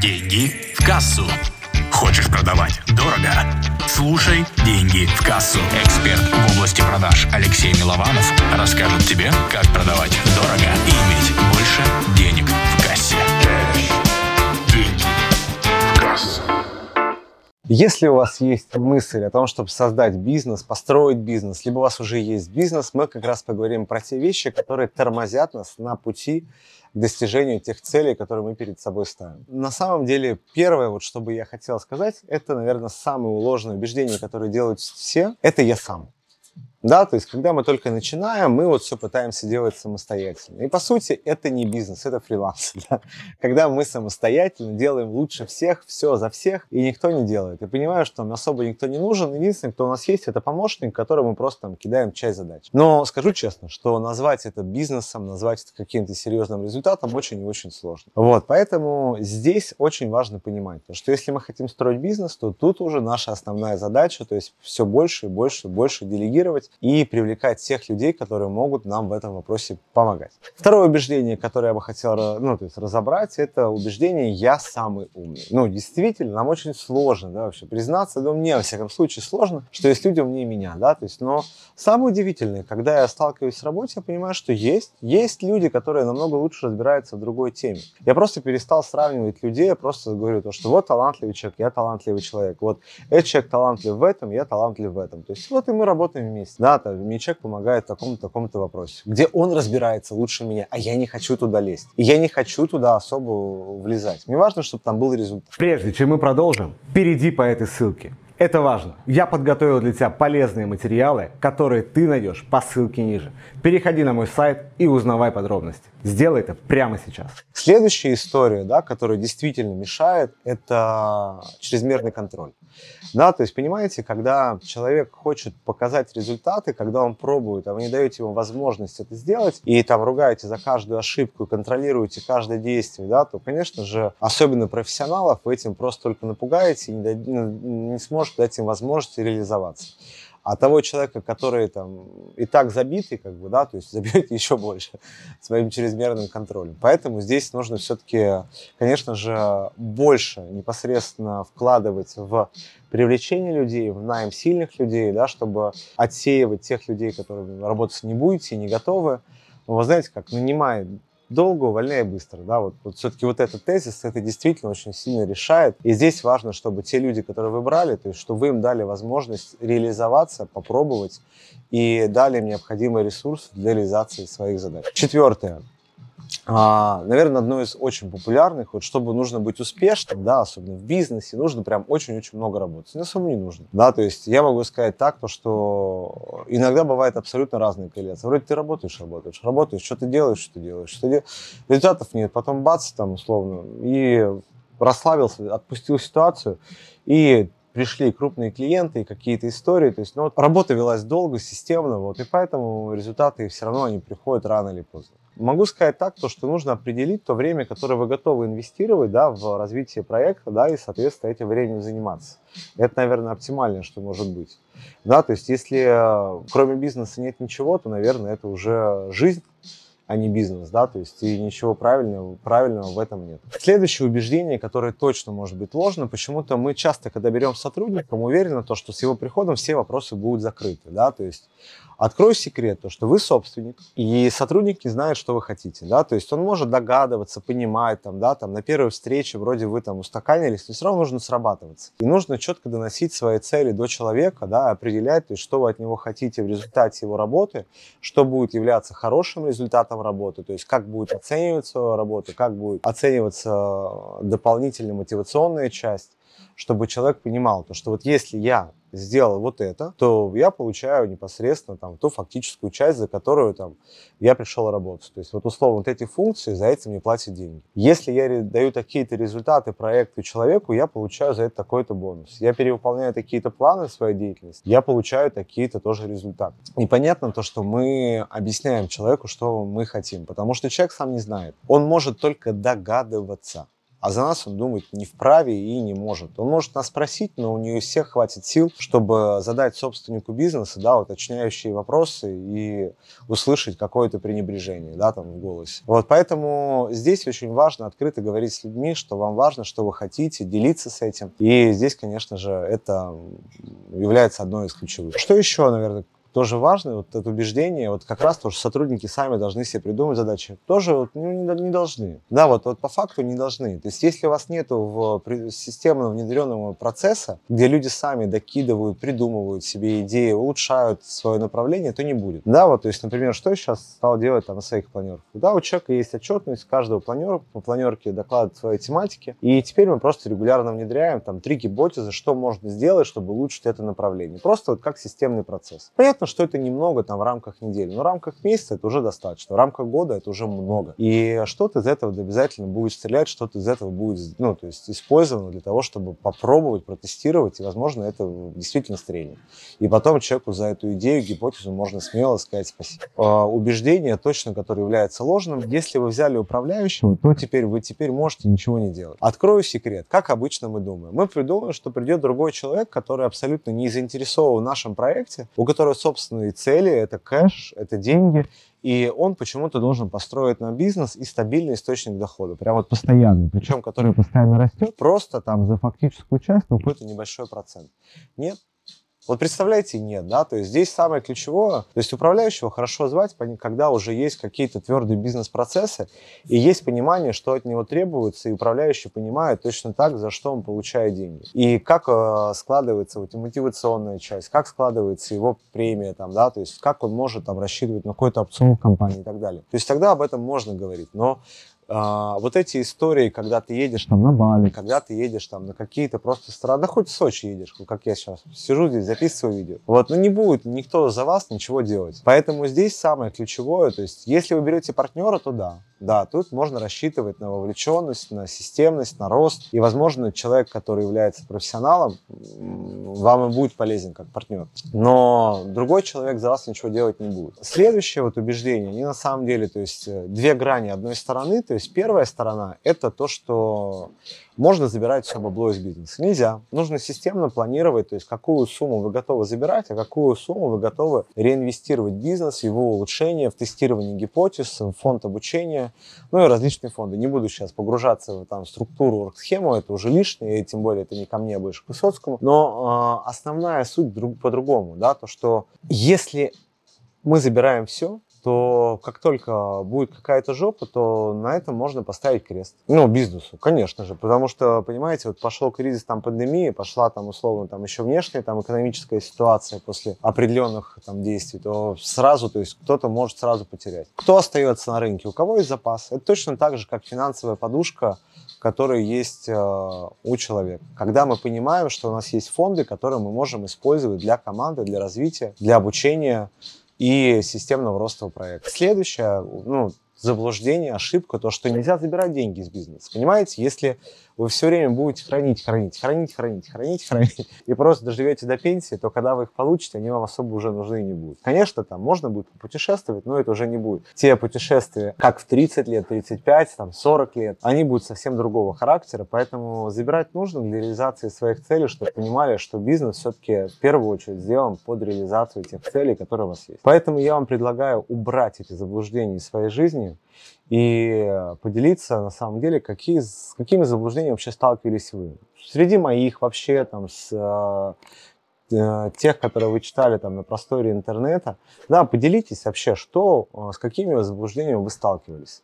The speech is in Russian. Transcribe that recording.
Деньги в кассу. Хочешь продавать дорого? Слушай «Деньги в кассу». Эксперт в области продаж Алексей Милованов расскажет тебе, как продавать дорого и иметь больше денег в кассе. Деньги в кассу. Если у вас есть мысль о том, чтобы создать бизнес, построить бизнес, либо у вас уже есть бизнес, мы как раз поговорим про те вещи, которые тормозят нас на пути к достижению тех целей, которые мы перед собой ставим. На самом деле, первое, вот, что бы я хотел сказать, это, наверное, самое ложное убеждение, которое делают все, это я сам. Да, то есть, когда мы только начинаем, мы вот все пытаемся делать самостоятельно. И, по сути, это не бизнес, это фриланс. Да? Когда мы самостоятельно делаем лучше всех, все за всех, и никто не делает. И понимаю, что нам особо никто не нужен. Единственный, кто у нас есть, это помощник, которому мы просто там, кидаем часть задач. Но скажу честно, что назвать это бизнесом, назвать это каким-то серьезным результатом очень и очень сложно. Вот, поэтому здесь очень важно понимать, что если мы хотим строить бизнес, то тут уже наша основная задача, то есть все больше и больше и больше делегировать и привлекать тех людей, которые могут нам в этом вопросе помогать. Второе убеждение, которое я бы хотел ну, то есть разобрать, это убеждение «я самый умный». Ну, действительно, нам очень сложно да, вообще признаться, но мне, во всяком случае, сложно, что есть люди умнее меня, да, то есть, но самое удивительное, когда я сталкиваюсь с работой, я понимаю, что есть, есть люди, которые намного лучше разбираются в другой теме. Я просто перестал сравнивать людей, я просто говорю то, что вот талантливый человек, я талантливый человек, вот этот человек талантлив в этом, я талантлив в этом. То есть вот и мы работаем вместе. Да, там, мне человек помогает в таком-то, таком-то вопросе, где он разбирается лучше меня, а я не хочу туда лезть. И я не хочу туда особо влезать. Мне важно, чтобы там был результат. Прежде чем мы продолжим, перейди по этой ссылке. Это важно. Я подготовил для тебя полезные материалы, которые ты найдешь по ссылке ниже. Переходи на мой сайт и узнавай подробности. Сделай это прямо сейчас. Следующая история, да, которая действительно мешает, это чрезмерный контроль. Да, то есть, понимаете, когда человек хочет показать результаты, когда он пробует, а вы не даете ему возможность это сделать, и там ругаете за каждую ошибку, контролируете каждое действие, да, то, конечно же, особенно профессионалов, вы этим просто только напугаете и не, не сможете дать им возможность реализоваться. А того человека, который там и так забитый, как бы, да, то есть забьете еще больше своим чрезмерным контролем. Поэтому здесь нужно все-таки, конечно же, больше непосредственно вкладывать в привлечение людей, в найм сильных людей, да, чтобы отсеивать тех людей, которые работать не будете, не готовы. Но вы знаете, как нанимает долго, увольняй быстро. Да? Вот, вот все-таки вот этот тезис, это действительно очень сильно решает. И здесь важно, чтобы те люди, которые вы брали, то есть, чтобы вы им дали возможность реализоваться, попробовать и дали им необходимый ресурс для реализации своих задач. Четвертое. А, наверное, одно из очень популярных, вот чтобы нужно быть успешным, да, особенно в бизнесе, нужно прям очень-очень много работать. На самом не нужно, да, то есть я могу сказать так, то, что иногда бывает абсолютно разные корреляции. Вроде ты работаешь, работаешь, работаешь, что ты делаешь, что ты делаешь, что ты делаешь, результатов нет, потом бац, там, условно, и расслабился, отпустил ситуацию, и пришли крупные клиенты и какие-то истории. То есть, ну, вот работа велась долго, системно, вот, и поэтому результаты все равно они приходят рано или поздно. Могу сказать так, то, что нужно определить то время, которое вы готовы инвестировать да, в развитие проекта, да, и, соответственно, этим временем заниматься. Это, наверное, оптимальное, что может быть. Да, то есть, если э, кроме бизнеса нет ничего, то, наверное, это уже жизнь, а не бизнес, да, то есть и ничего правильного, правильного в этом нет. Следующее убеждение, которое точно может быть ложно, почему-то мы часто, когда берем сотрудника, мы уверены, то, что с его приходом все вопросы будут закрыты, да, то есть Открою секрет, то, что вы собственник, и сотрудник не знает, что вы хотите, да, то есть он может догадываться, понимать, там, да, там, на первой встрече вроде вы там устаканились, но все равно нужно срабатываться. И нужно четко доносить свои цели до человека, да, определять, то есть, что вы от него хотите в результате его работы, что будет являться хорошим результатом работы, то есть, как будет оцениваться работа, как будет оцениваться дополнительная мотивационная часть, чтобы человек понимал, то, что вот если я сделал вот это, то я получаю непосредственно там ту фактическую часть, за которую там я пришел работать. То есть вот условно вот эти функции за это мне платят деньги. Если я даю такие-то результаты проекту человеку, я получаю за это такой-то бонус. Я перевыполняю такие-то планы в своей деятельности, я получаю такие-то тоже результаты. Непонятно то, что мы объясняем человеку, что мы хотим, потому что человек сам не знает. Он может только догадываться а за нас он думать не вправе и не может. Он может нас спросить, но у нее всех хватит сил, чтобы задать собственнику бизнеса, да, уточняющие вопросы и услышать какое-то пренебрежение, да, там в голосе. Вот поэтому здесь очень важно открыто говорить с людьми, что вам важно, что вы хотите, делиться с этим. И здесь, конечно же, это является одной из ключевых. Что еще, наверное, тоже важно, вот это убеждение, вот как раз то, что сотрудники сами должны себе придумать задачи, тоже вот, ну, не, не должны. Да, вот, вот по факту не должны. То есть если у вас нет в системно внедренного процесса, где люди сами докидывают, придумывают себе идеи, улучшают свое направление, то не будет. Да, вот, то есть, например, что я сейчас стал делать там на своих планерках? Да, у человека есть отчетность каждого планера, по планерке докладывает своей тематики, и теперь мы просто регулярно внедряем там три гипотезы, что можно сделать, чтобы улучшить это направление. Просто вот как системный процесс. Понятно, Понятно, что это немного там в рамках недели, но в рамках месяца это уже достаточно, в рамках года это уже много. И что-то из этого обязательно будет стрелять, что-то из этого будет, ну, то есть использовано для того, чтобы попробовать, протестировать, и, возможно, это действительно стрельнет. И потом человеку за эту идею, гипотезу можно смело сказать спасибо. А, убеждение точно, которое является ложным, если вы взяли управляющего, то теперь вы теперь можете ничего не делать. Открою секрет. Как обычно мы думаем? Мы придумаем, что придет другой человек, который абсолютно не заинтересован в нашем проекте, у которого, собственно, собственные цели, это кэш, это деньги, и он почему-то должен построить на бизнес и стабильный источник дохода, прям вот постоянный, причем который постоянно растет, просто там за фактическую часть ну, какой-то небольшой процент. Нет, вот представляете, нет, да, то есть здесь самое ключевое, то есть управляющего хорошо звать, когда уже есть какие-то твердые бизнес-процессы и есть понимание, что от него требуется, и управляющий понимает точно так, за что он получает деньги. И как э, складывается вот мотивационная часть, как складывается его премия там, да, то есть как он может там рассчитывать на какой-то опцион в компании и так далее. То есть тогда об этом можно говорить, но а, вот эти истории, когда ты едешь там на Бали, когда ты едешь там на какие-то просто страны, да хоть в Сочи едешь, как я сейчас сижу здесь, записываю видео. Вот, ну не будет никто за вас ничего делать. Поэтому здесь самое ключевое, то есть если вы берете партнера, то да, да, тут можно рассчитывать на вовлеченность, на системность, на рост. И, возможно, человек, который является профессионалом, вам и будет полезен как партнер. Но другой человек за вас ничего делать не будет. Следующее вот убеждение, они на самом деле, то есть э, две грани одной стороны. То есть первая сторона – это то, что можно забирать все бабло из бизнеса. Нельзя. Нужно системно планировать, то есть какую сумму вы готовы забирать, а какую сумму вы готовы реинвестировать в бизнес, его улучшение, в тестирование гипотез, в фонд обучения, ну и различные фонды. Не буду сейчас погружаться в там, структуру, схему, это уже лишнее, и тем более это не ко мне, а больше к Высоцкому. Но э, основная суть друг, по-другому, да, то что если мы забираем все, то как только будет какая-то жопа, то на этом можно поставить крест. Ну, бизнесу, конечно же, потому что, понимаете, вот пошел кризис там пандемии, пошла там условно там еще внешняя там экономическая ситуация после определенных там действий, то сразу, то есть кто-то может сразу потерять. Кто остается на рынке? У кого есть запас? Это точно так же, как финансовая подушка, которая есть э, у человека. Когда мы понимаем, что у нас есть фонды, которые мы можем использовать для команды, для развития, для обучения, и системного роста проекта. Следующее, ну, заблуждение, ошибка, то, что нельзя забирать деньги из бизнеса. Понимаете, если вы все время будете хранить, хранить, хранить, хранить, хранить, хранить, и просто доживете до пенсии, то когда вы их получите, они вам особо уже нужны не будут. Конечно, там можно будет путешествовать, но это уже не будет. Те путешествия, как в 30 лет, 35, там 40 лет, они будут совсем другого характера, поэтому забирать нужно для реализации своих целей, чтобы понимали, что бизнес все-таки в первую очередь сделан под реализацию тех целей, которые у вас есть. Поэтому я вам предлагаю убрать эти заблуждения из своей жизни, и поделиться, на самом деле, какие, с какими заблуждениями вообще сталкивались вы. Среди моих вообще, там, с э, э, тех, которые вы читали там на просторе интернета, да, поделитесь вообще, что, э, с какими заблуждениями вы сталкивались.